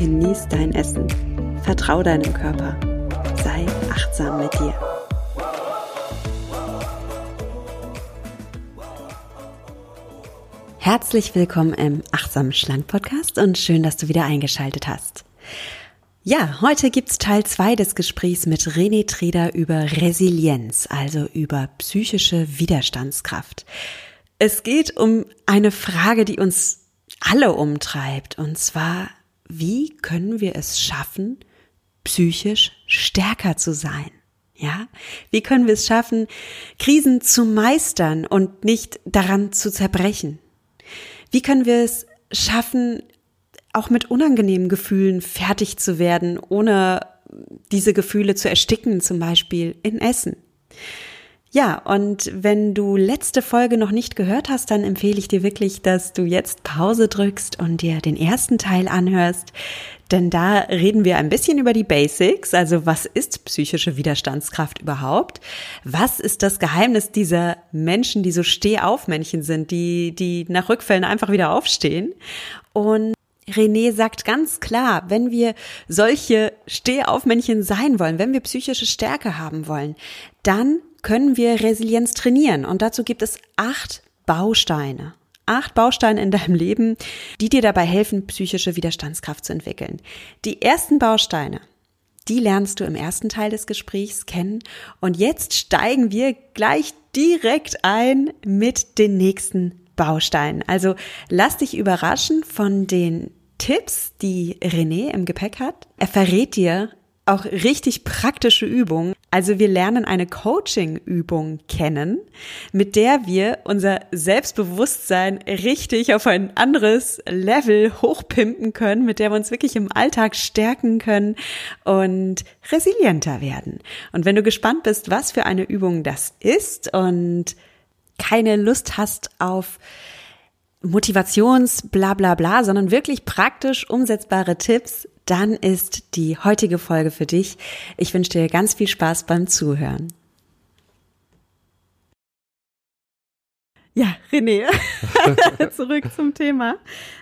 genieß dein Essen, vertrau deinem Körper, sei achtsam mit dir. Herzlich willkommen im Achtsam Schlank Podcast und schön, dass du wieder eingeschaltet hast. Ja, heute gibt's Teil zwei des Gesprächs mit René Treder über Resilienz, also über psychische Widerstandskraft. Es geht um eine Frage, die uns alle umtreibt, und zwar, wie können wir es schaffen, psychisch stärker zu sein? Ja, wie können wir es schaffen, Krisen zu meistern und nicht daran zu zerbrechen? Wie können wir es schaffen, auch mit unangenehmen Gefühlen fertig zu werden, ohne diese Gefühle zu ersticken, zum Beispiel in Essen? Ja, und wenn du letzte Folge noch nicht gehört hast, dann empfehle ich dir wirklich, dass du jetzt Pause drückst und dir den ersten Teil anhörst. Denn da reden wir ein bisschen über die Basics, also was ist psychische Widerstandskraft überhaupt? Was ist das Geheimnis dieser Menschen, die so Stehaufmännchen sind, die, die nach Rückfällen einfach wieder aufstehen? Und René sagt ganz klar, wenn wir solche Stehaufmännchen sein wollen, wenn wir psychische Stärke haben wollen, dann können wir Resilienz trainieren. Und dazu gibt es acht Bausteine. Acht Bausteine in deinem Leben, die dir dabei helfen, psychische Widerstandskraft zu entwickeln. Die ersten Bausteine, die lernst du im ersten Teil des Gesprächs kennen. Und jetzt steigen wir gleich direkt ein mit den nächsten Bausteinen. Also lass dich überraschen von den Tipps, die René im Gepäck hat. Er verrät dir auch richtig praktische Übungen. Also wir lernen eine Coaching-Übung kennen, mit der wir unser Selbstbewusstsein richtig auf ein anderes Level hochpimpen können, mit der wir uns wirklich im Alltag stärken können und resilienter werden. Und wenn du gespannt bist, was für eine Übung das ist und keine Lust hast auf Motivations bla bla bla, sondern wirklich praktisch umsetzbare Tipps, dann ist die heutige Folge für dich. Ich wünsche dir ganz viel Spaß beim Zuhören. Ja, René, zurück zum Thema.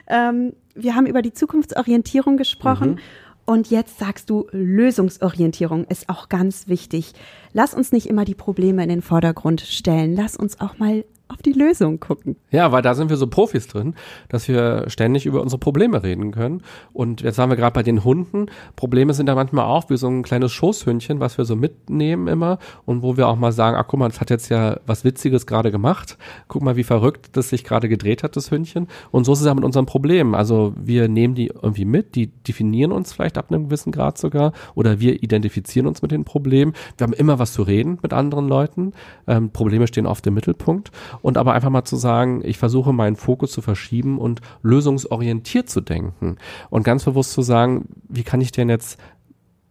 Ähm, wir haben über die Zukunftsorientierung gesprochen. Mhm. Und jetzt sagst du, Lösungsorientierung ist auch ganz wichtig. Lass uns nicht immer die Probleme in den Vordergrund stellen. Lass uns auch mal auf die Lösung gucken. Ja, weil da sind wir so Profis drin, dass wir ständig über unsere Probleme reden können. Und jetzt haben wir gerade bei den Hunden, Probleme sind da manchmal auch wie so ein kleines Schoßhündchen, was wir so mitnehmen immer und wo wir auch mal sagen, ach guck mal, das hat jetzt ja was Witziges gerade gemacht. Guck mal, wie verrückt das sich gerade gedreht hat, das Hündchen. Und so ist es ja mit unseren Problemen. Also wir nehmen die irgendwie mit, die definieren uns vielleicht ab einem gewissen Grad sogar oder wir identifizieren uns mit den Problemen. Wir haben immer was zu reden mit anderen Leuten. Ähm, Probleme stehen oft im Mittelpunkt und aber einfach mal zu sagen, ich versuche meinen Fokus zu verschieben und lösungsorientiert zu denken und ganz bewusst zu sagen, wie kann ich denn jetzt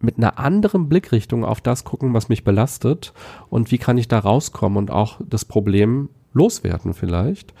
mit einer anderen Blickrichtung auf das gucken, was mich belastet und wie kann ich da rauskommen und auch das Problem loswerden vielleicht.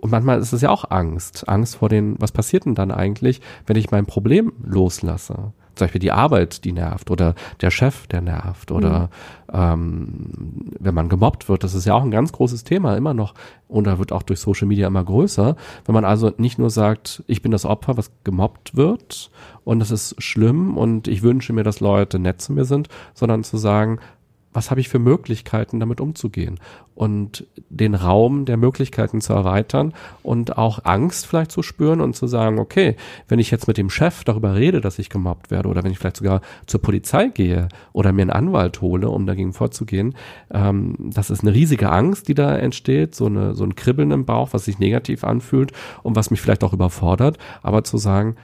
Und manchmal ist es ja auch Angst. Angst vor den, was passiert denn dann eigentlich, wenn ich mein Problem loslasse? Zum Beispiel die Arbeit, die nervt oder der Chef, der nervt oder mhm. ähm, wenn man gemobbt wird, das ist ja auch ein ganz großes Thema immer noch und da wird auch durch Social Media immer größer. Wenn man also nicht nur sagt, ich bin das Opfer, was gemobbt wird und das ist schlimm und ich wünsche mir, dass Leute nett zu mir sind, sondern zu sagen, was habe ich für Möglichkeiten, damit umzugehen? Und den Raum der Möglichkeiten zu erweitern und auch Angst vielleicht zu spüren und zu sagen, okay, wenn ich jetzt mit dem Chef darüber rede, dass ich gemobbt werde oder wenn ich vielleicht sogar zur Polizei gehe oder mir einen Anwalt hole, um dagegen vorzugehen, ähm, das ist eine riesige Angst, die da entsteht, so, eine, so ein Kribbeln im Bauch, was sich negativ anfühlt und was mich vielleicht auch überfordert, aber zu sagen,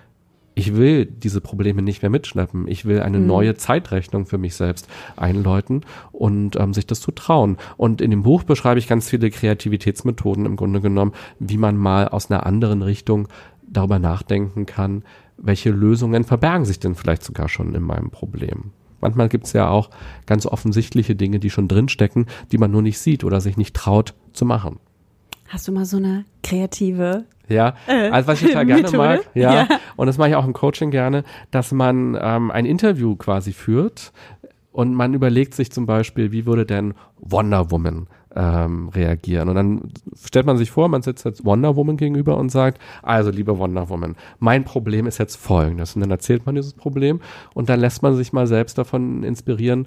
ich will diese Probleme nicht mehr mitschleppen. Ich will eine mhm. neue Zeitrechnung für mich selbst einläuten und ähm, sich das zu trauen. Und in dem Buch beschreibe ich ganz viele Kreativitätsmethoden im Grunde genommen, wie man mal aus einer anderen Richtung darüber nachdenken kann, welche Lösungen verbergen sich denn vielleicht sogar schon in meinem Problem. Manchmal gibt es ja auch ganz offensichtliche Dinge, die schon drinstecken, die man nur nicht sieht oder sich nicht traut zu machen. Hast du mal so eine kreative ja, äh, also was ich total gerne Methode? mag, ja, Ja. und das mache ich auch im Coaching gerne, dass man ähm, ein Interview quasi führt und man überlegt sich zum Beispiel, wie würde denn Wonder Woman ähm, reagieren? Und dann stellt man sich vor, man sitzt jetzt Wonder Woman gegenüber und sagt, also liebe Wonder Woman, mein Problem ist jetzt folgendes. Und dann erzählt man dieses Problem und dann lässt man sich mal selbst davon inspirieren,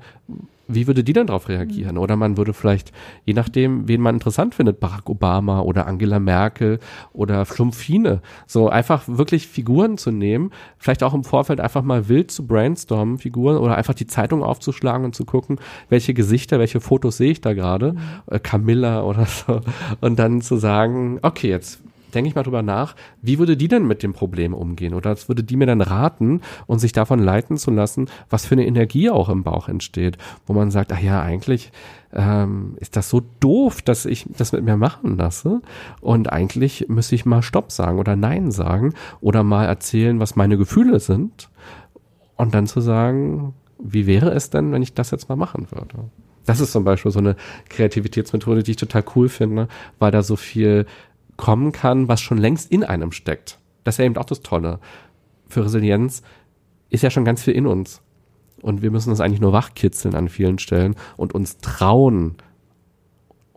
wie würde die dann darauf reagieren? Oder man würde vielleicht, je nachdem, wen man interessant findet, Barack Obama oder Angela Merkel oder Schlumpfine, so einfach wirklich Figuren zu nehmen, vielleicht auch im Vorfeld einfach mal wild zu brainstormen, Figuren oder einfach die Zeitung aufzuschlagen und zu gucken, welche Gesichter, welche Fotos sehe ich da gerade, äh, Camilla oder so, und dann zu sagen, okay, jetzt denke ich mal drüber nach, wie würde die denn mit dem Problem umgehen? Oder was würde die mir dann raten und sich davon leiten zu lassen, was für eine Energie auch im Bauch entsteht, wo man sagt, ach ja, eigentlich ähm, ist das so doof, dass ich das mit mir machen lasse. Und eigentlich müsste ich mal Stopp sagen oder Nein sagen oder mal erzählen, was meine Gefühle sind. Und dann zu sagen, wie wäre es denn, wenn ich das jetzt mal machen würde? Das ist zum Beispiel so eine Kreativitätsmethode, die ich total cool finde, weil da so viel kommen kann, was schon längst in einem steckt. Das ist ja eben auch das Tolle. Für Resilienz ist ja schon ganz viel in uns. Und wir müssen uns eigentlich nur wachkitzeln an vielen Stellen und uns trauen,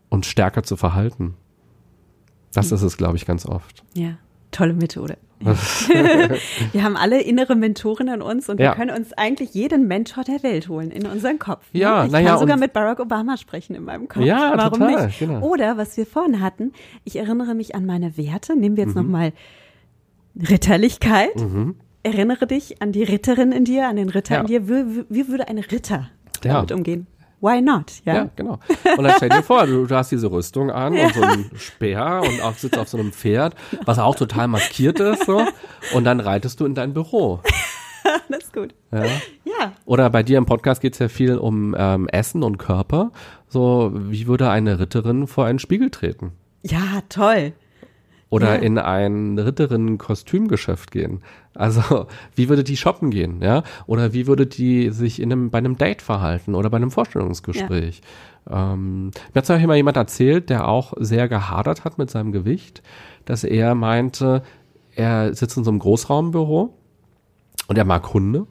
uns stärker zu verhalten. Das ist es, glaube ich, ganz oft. Ja, tolle Methode. wir haben alle innere Mentoren in uns und Ja. wir können uns eigentlich jeden Mentor der Welt holen in unseren Kopf. ne? Ja, ich na ja, kann sogar und- mit Barack Obama sprechen in meinem Kopf. Ja, Warum total, nicht? genau. Oder was wir vorhin hatten, ich erinnere mich an meine Werte. Nehmen wir jetzt Mhm. nochmal Ritterlichkeit. Erinnere dich an die Ritterin in dir, an den Ritter Ja. in dir. Wie, wie würde ein Ritter Ja. damit umgehen? Why not? Ja. Ja, genau. Und dann stell dir vor, du, du hast diese Rüstung an und so einen Speer und auch sitzt auf so einem Pferd, was auch total maskiert ist, so. Und dann reitest du in dein Büro. das ist gut. Ja. Ja. Oder bei dir im Podcast geht es ja viel um ähm, Essen und Körper. So, wie würde eine Ritterin vor einen Spiegel treten? Ja, toll. Oder Ja. in ein Ritterinnen-Kostümgeschäft gehen. Also, wie würde die shoppen gehen, ja? Oder wie würde die sich in einem, bei einem Date verhalten oder bei einem Vorstellungsgespräch? Ähm, mir hat zum Beispiel mal jemand erzählt, der auch sehr gehadert hat mit seinem Gewicht, dass er meinte, er sitzt in so einem Großraumbüro und er mag Hunde.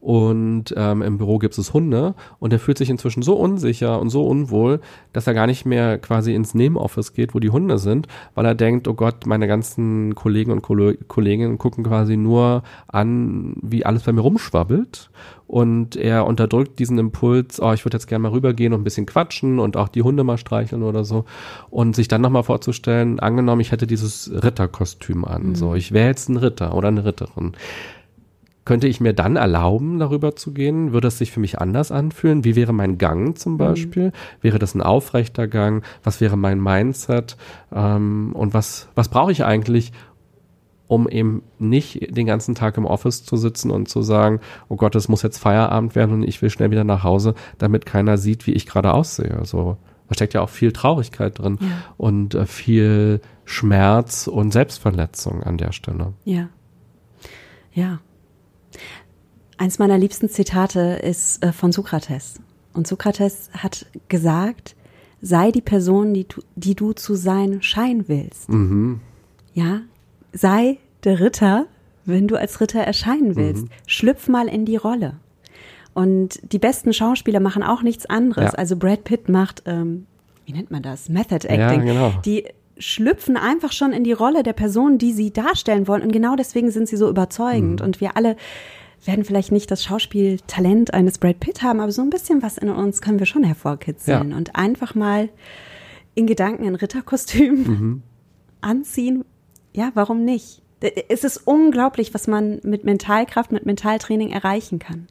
Und ähm, im Büro gibt es Hunde und er fühlt sich inzwischen so unsicher und so unwohl, dass er gar nicht mehr quasi ins Nebenoffice geht, wo die Hunde sind, weil er denkt, oh Gott, meine ganzen Kollegen und Kolleginnen gucken quasi nur an, wie alles bei mir rumschwabbelt. Und er unterdrückt diesen Impuls, oh, ich würde jetzt gerne mal rübergehen und ein bisschen quatschen und auch die Hunde mal streicheln oder so. Und sich dann nochmal vorzustellen, angenommen, ich hätte dieses Ritterkostüm an. So, ich wäre jetzt ein Ritter oder eine Ritterin. Könnte ich mir dann erlauben, darüber zu gehen? Würde es sich für mich anders anfühlen? Wie wäre mein Gang zum Beispiel? Wäre das ein aufrechter Gang? Was wäre mein Mindset? Ähm, und was, was brauche ich eigentlich, um eben nicht den ganzen Tag im Office zu sitzen und zu sagen, oh Gott, es muss jetzt Feierabend werden und ich will schnell wieder nach Hause, damit keiner sieht, wie ich gerade aussehe. So, da steckt ja auch viel Traurigkeit drin und äh, viel Schmerz und Selbstverletzung an der Stelle. Ja. Ja. Eins meiner liebsten Zitate ist äh, von Sokrates. Und Sokrates hat gesagt, sei die Person, die, du- die du zu sein scheinen willst. Ja, sei der Ritter, wenn du als Ritter erscheinen willst. Schlüpf mal in die Rolle. Und die besten Schauspieler machen auch nichts anderes. Ja. Also Brad Pitt macht, ähm, wie nennt man das? Method Acting. genau. Die schlüpfen einfach schon in die Rolle der Person, die sie darstellen wollen. Und genau deswegen sind sie so überzeugend. Und wir alle werden vielleicht nicht das Schauspieltalent eines Brad Pitt haben, aber so ein bisschen was in uns können wir schon hervorkitzeln. Ja. Und einfach mal in Gedanken ein Ritterkostüm Mhm. anziehen. Ja, warum nicht? Es ist unglaublich, was man mit Mentalkraft, mit Mentaltraining erreichen kann.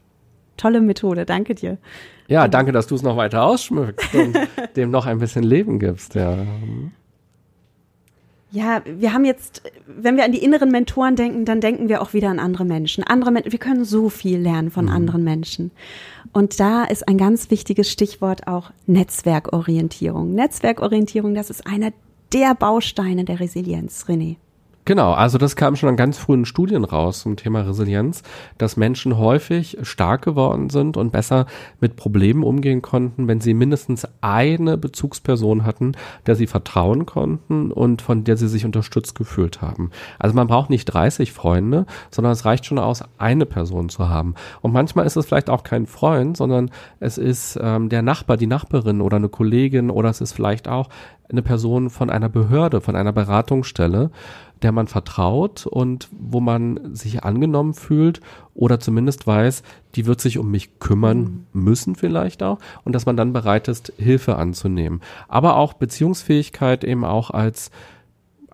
Tolle Methode, danke dir. Ja, danke, dass du es noch weiter ausschmückst und dem noch ein bisschen Leben gibst, ja. Ja, wir haben jetzt, wenn wir an die inneren Mentoren denken, dann denken wir auch wieder an andere Menschen. Andere Men wir können so viel lernen von anderen Menschen. Und da ist ein ganz wichtiges Stichwort auch Netzwerkorientierung. Netzwerkorientierung, das ist einer der Bausteine der Resilienz, René. Genau, also das kam schon an ganz frühen Studien raus zum Thema Resilienz, dass Menschen häufig stark geworden sind und besser mit Problemen umgehen konnten, wenn sie mindestens eine Bezugsperson hatten, der sie vertrauen konnten und von der sie sich unterstützt gefühlt haben. Also man braucht nicht 30 Freunde, sondern es reicht schon aus, eine Person zu haben. Und manchmal ist es vielleicht auch kein Freund, sondern es ist ähm, der Nachbar, die Nachbarin oder eine Kollegin oder es ist vielleicht auch eine Person von einer Behörde, von einer Beratungsstelle der man vertraut und wo man sich angenommen fühlt oder zumindest weiß, die wird sich um mich kümmern mhm. müssen vielleicht auch und dass man dann bereit ist, Hilfe anzunehmen. Aber auch Beziehungsfähigkeit eben auch als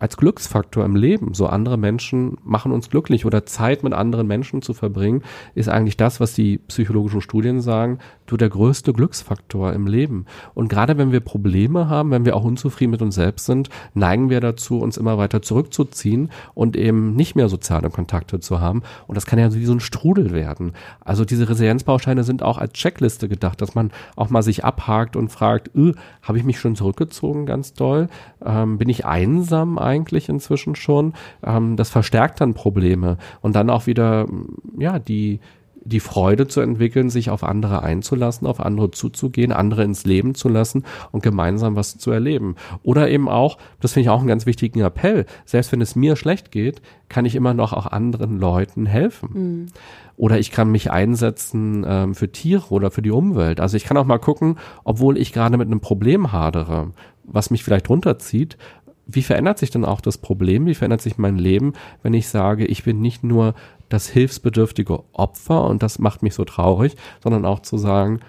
als Glücksfaktor im Leben. So andere Menschen machen uns glücklich oder Zeit mit anderen Menschen zu verbringen, ist eigentlich das, was die psychologischen Studien sagen, du der größte Glücksfaktor im Leben. Und gerade wenn wir Probleme haben, wenn wir auch unzufrieden mit uns selbst sind, neigen wir dazu, uns immer weiter zurückzuziehen und eben nicht mehr soziale Kontakte zu haben. Und das kann ja wie so ein Strudel werden. Also diese Resilienzbausteine sind auch als Checkliste gedacht, dass man auch mal sich abhakt und fragt, äh, habe ich mich schon zurückgezogen ganz doll? Ähm, bin ich einsam eigentlich inzwischen schon. Ähm, das verstärkt dann Probleme und dann auch wieder, ja, die, die Freude zu entwickeln, sich auf andere einzulassen, auf andere zuzugehen, andere ins Leben zu lassen und gemeinsam was zu erleben. Oder eben auch, das finde ich auch einen ganz wichtigen Appell, selbst wenn es mir schlecht geht, kann ich immer noch auch anderen Leuten helfen. Mhm. Oder ich kann mich einsetzen ähm, für Tiere oder für die Umwelt. Also ich kann auch mal gucken, obwohl ich gerade mit einem Problem hadere, was mich vielleicht runterzieht, wie verändert sich denn auch das Problem? Wie verändert sich mein Leben, wenn ich sage, ich bin nicht nur das hilfsbedürftige Opfer und das macht mich so traurig, sondern auch zu sagen,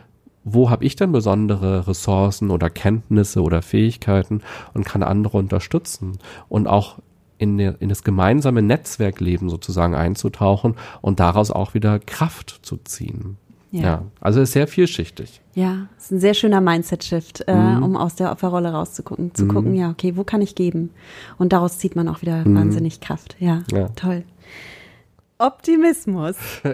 wo habe ich denn besondere Ressourcen oder Kenntnisse oder Fähigkeiten und kann andere unterstützen und auch in, der, in das gemeinsame Netzwerkleben sozusagen einzutauchen und daraus auch wieder Kraft zu ziehen. Ja. ja. also ist sehr vielschichtig. Ja, ist ein sehr schöner Mindset-Shift, äh, mhm. um aus der Opferrolle rauszugucken, zu mhm. gucken, ja, okay, wo kann ich geben? Und daraus zieht man auch wieder mhm. wahnsinnig Kraft. Ja, ja, toll. Optimismus.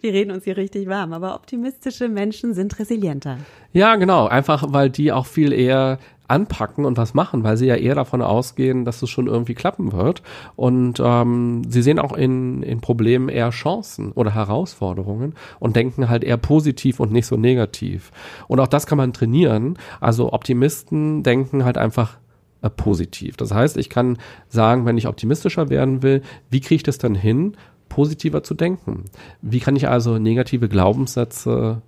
Wir reden uns hier richtig warm, aber optimistische Menschen sind resilienter. Ja, genau. Einfach, weil die auch viel eher anpacken und was machen, weil sie ja eher davon ausgehen, dass es schon irgendwie klappen wird. Und ähm, sie sehen auch in, in Problemen eher Chancen oder Herausforderungen und denken halt eher positiv und nicht so negativ. Und auch das kann man trainieren. Also Optimisten denken halt einfach äh, positiv. Das heißt, ich kann sagen, wenn ich optimistischer werden will, wie kriege ich das dann hin, positiver zu denken? Wie kann ich also negative Glaubenssätze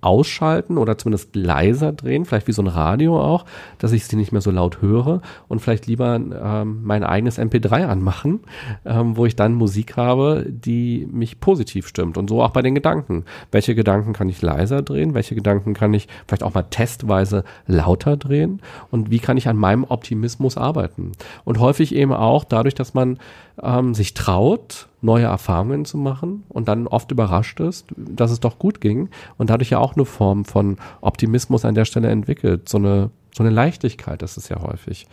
ausschalten oder zumindest leiser drehen, vielleicht wie so ein Radio auch, dass ich sie nicht mehr so laut höre und vielleicht lieber ähm, mein eigenes MP3 anmachen, ähm, wo ich dann Musik habe, die mich positiv stimmt und so auch bei den Gedanken. Welche Gedanken kann ich leiser drehen? Welche Gedanken kann ich vielleicht auch mal testweise lauter drehen? Und wie kann ich an meinem Optimismus arbeiten? Und häufig eben auch dadurch, dass man ähm, sich traut, neue Erfahrungen zu machen und dann oft überrascht ist, dass es doch gut ging und dadurch ja auch eine Form von Optimismus an der Stelle entwickelt. So eine, so eine Leichtigkeit ist es ja häufig.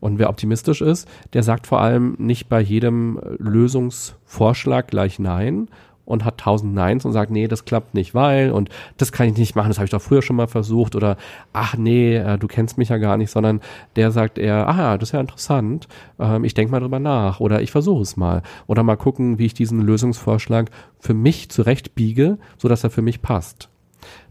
Und wer optimistisch ist, der sagt vor allem nicht bei jedem Lösungsvorschlag gleich Nein, und hat tausend Neins und sagt, nee, das klappt nicht, weil und das kann ich nicht machen, das habe ich doch früher schon mal versucht oder ach nee, äh, du kennst mich ja gar nicht, sondern der sagt eher, ah, das ist ja interessant, ähm, ich denke mal drüber nach oder ich versuche es mal oder mal gucken, wie ich diesen Lösungsvorschlag für mich zurechtbiege, so dass er für mich passt.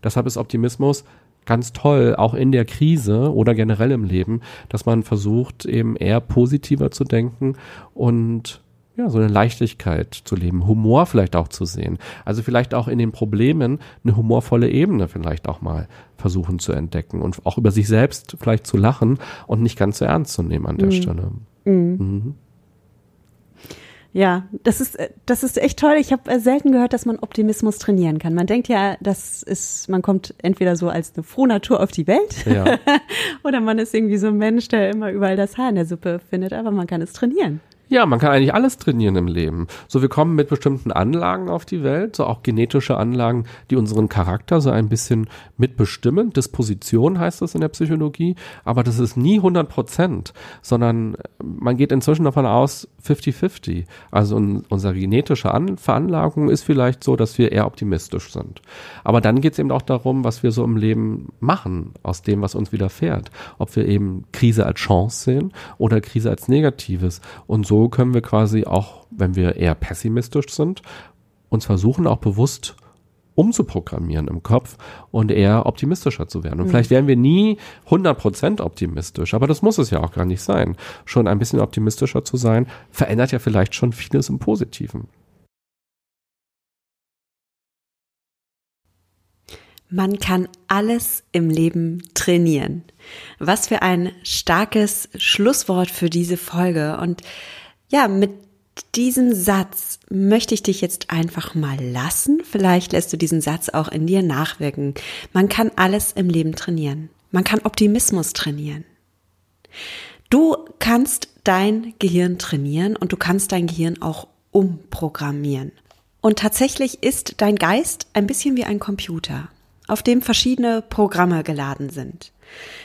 Deshalb ist Optimismus ganz toll, auch in der Krise oder generell im Leben, dass man versucht, eben eher positiver zu denken und ja, so eine Leichtigkeit zu leben, Humor vielleicht auch zu sehen. Also vielleicht auch in den Problemen eine humorvolle Ebene vielleicht auch mal versuchen zu entdecken und auch über sich selbst vielleicht zu lachen und nicht ganz so ernst zu nehmen an der mhm. Stelle. Mhm. Mhm. Ja, das ist das ist echt toll. Ich habe selten gehört, dass man Optimismus trainieren kann. Man denkt ja, das ist, man kommt entweder so als eine frohe Natur auf die Welt ja. oder man ist irgendwie so ein Mensch, der immer überall das Haar in der Suppe findet. Aber man kann es trainieren. Ja, man kann eigentlich alles trainieren im Leben. So, wir kommen mit bestimmten Anlagen auf die Welt, so auch genetische Anlagen, die unseren Charakter so ein bisschen mitbestimmen. Disposition heißt das in der Psychologie, aber das ist nie 100 Prozent, sondern man geht inzwischen davon aus, 50-50. Also un unsere genetische An Veranlagung ist vielleicht so, dass wir eher optimistisch sind. Aber dann geht es eben auch darum, was wir so im Leben machen, aus dem, was uns widerfährt. Ob wir eben Krise als Chance sehen oder Krise als Negatives. Und so können wir quasi auch, wenn wir eher pessimistisch sind, uns versuchen auch bewusst umzuprogrammieren im Kopf und eher optimistischer zu werden. Und mhm. vielleicht werden wir nie 100% optimistisch, aber das muss es ja auch gar nicht sein. Schon ein bisschen optimistischer zu sein, verändert ja vielleicht schon vieles im Positiven. Man kann alles im Leben trainieren. Was für ein starkes Schlusswort für diese Folge. Und ja, mit diesem Satz möchte ich dich jetzt einfach mal lassen. Vielleicht lässt du diesen Satz auch in dir nachwirken. Man kann alles im Leben trainieren. Man kann Optimismus trainieren. Du kannst dein Gehirn trainieren und du kannst dein Gehirn auch umprogrammieren. Und tatsächlich ist dein Geist ein bisschen wie ein Computer, auf dem verschiedene Programme geladen sind.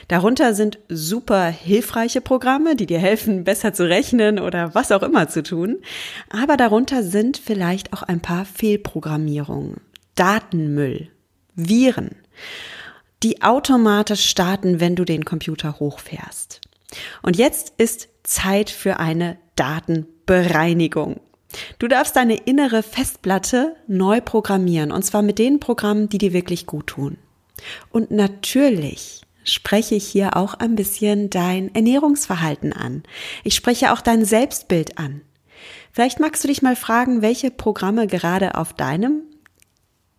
Darunter sind super hilfreiche Programme, die dir helfen, besser zu rechnen oder was auch immer zu tun. Aber darunter sind vielleicht auch ein paar Fehlprogrammierungen, Datenmüll, Viren, die automatisch starten, wenn du den Computer hochfährst. Und jetzt ist Zeit für eine Datenbereinigung. Du darfst deine innere Festplatte neu programmieren, und zwar mit den Programmen, die dir wirklich gut tun. Und natürlich spreche ich hier auch ein bisschen dein Ernährungsverhalten an. Ich spreche auch dein Selbstbild an. Vielleicht magst du dich mal fragen, welche Programme gerade auf deinem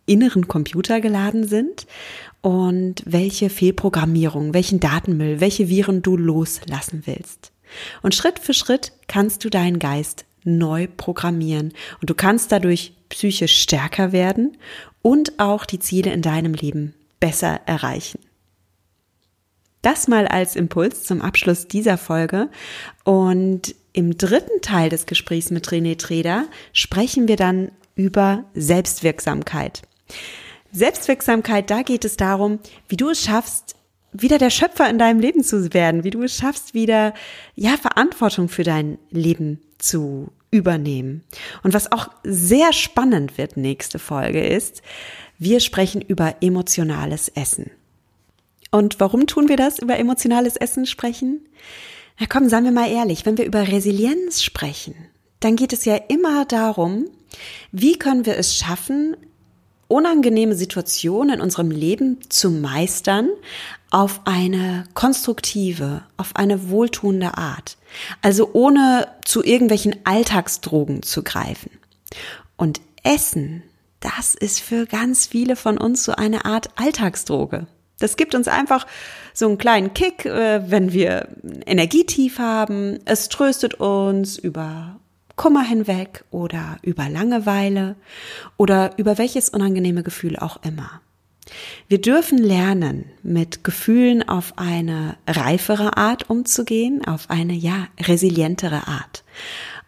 inneren Computer geladen sind und welche Fehlprogrammierung, welchen Datenmüll, welche Viren du loslassen willst. Und Schritt für Schritt kannst du deinen Geist neu programmieren und du kannst dadurch psychisch stärker werden und auch die Ziele in deinem Leben besser erreichen. Das mal als Impuls zum Abschluss dieser Folge. Und im dritten Teil des Gesprächs mit René Treder sprechen wir dann über Selbstwirksamkeit. Selbstwirksamkeit, da geht es darum, wie du es schaffst, wieder der Schöpfer in deinem Leben zu werden, wie du es schaffst, wieder, ja, Verantwortung für dein Leben zu übernehmen. Und was auch sehr spannend wird nächste Folge ist, wir sprechen über emotionales Essen. Und warum tun wir das, über emotionales Essen sprechen? Na komm, seien wir mal ehrlich, wenn wir über Resilienz sprechen, dann geht es ja immer darum, wie können wir es schaffen, unangenehme Situationen in unserem Leben zu meistern auf eine konstruktive, auf eine wohltuende Art. Also ohne zu irgendwelchen Alltagsdrogen zu greifen. Und Essen, das ist für ganz viele von uns so eine Art Alltagsdroge. Das gibt uns einfach so einen kleinen Kick, äh, wenn wir Energietief haben. Es tröstet uns über Kummer hinweg oder über Langeweile oder über welches unangenehme Gefühl auch immer. Wir dürfen lernen, mit Gefühlen auf eine reifere Art umzugehen, auf eine, ja, resilientere Art.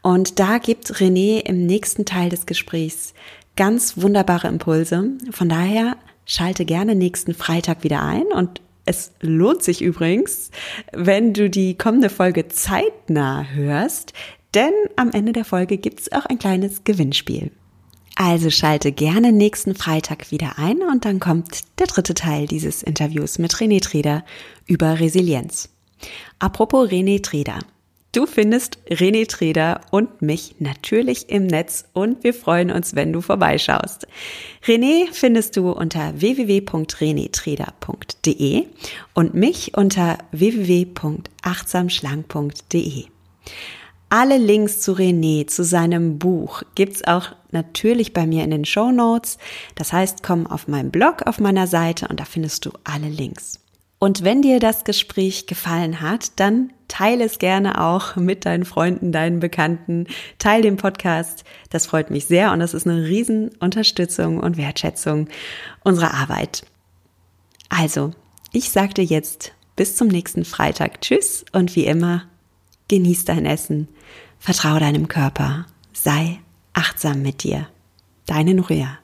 Und da gibt René im nächsten Teil des Gesprächs ganz wunderbare Impulse. Von daher Schalte gerne nächsten Freitag wieder ein und es lohnt sich übrigens, wenn du die kommende Folge zeitnah hörst, denn am Ende der Folge gibt's auch ein kleines Gewinnspiel. Also schalte gerne nächsten Freitag wieder ein und dann kommt der dritte Teil dieses Interviews mit René Treder über Resilienz. Apropos René Treder. Du findest René Treder und mich natürlich im Netz und wir freuen uns, wenn du vorbeischaust. René findest du unter www.renetreder.de und mich unter www.achtsamschlank.de. Alle Links zu René, zu seinem Buch, gibt's auch natürlich bei mir in den Show Notes. Das heißt, komm auf meinen Blog auf meiner Seite und da findest du alle Links. Und wenn dir das Gespräch gefallen hat, dann teile es gerne auch mit deinen Freunden, deinen Bekannten. Teil den Podcast. Das freut mich sehr und das ist eine Riesenunterstützung und Wertschätzung unserer Arbeit. Also, ich sagte jetzt bis zum nächsten Freitag Tschüss und wie immer, genieß dein Essen, vertraue deinem Körper, sei achtsam mit dir. Deine Nuria.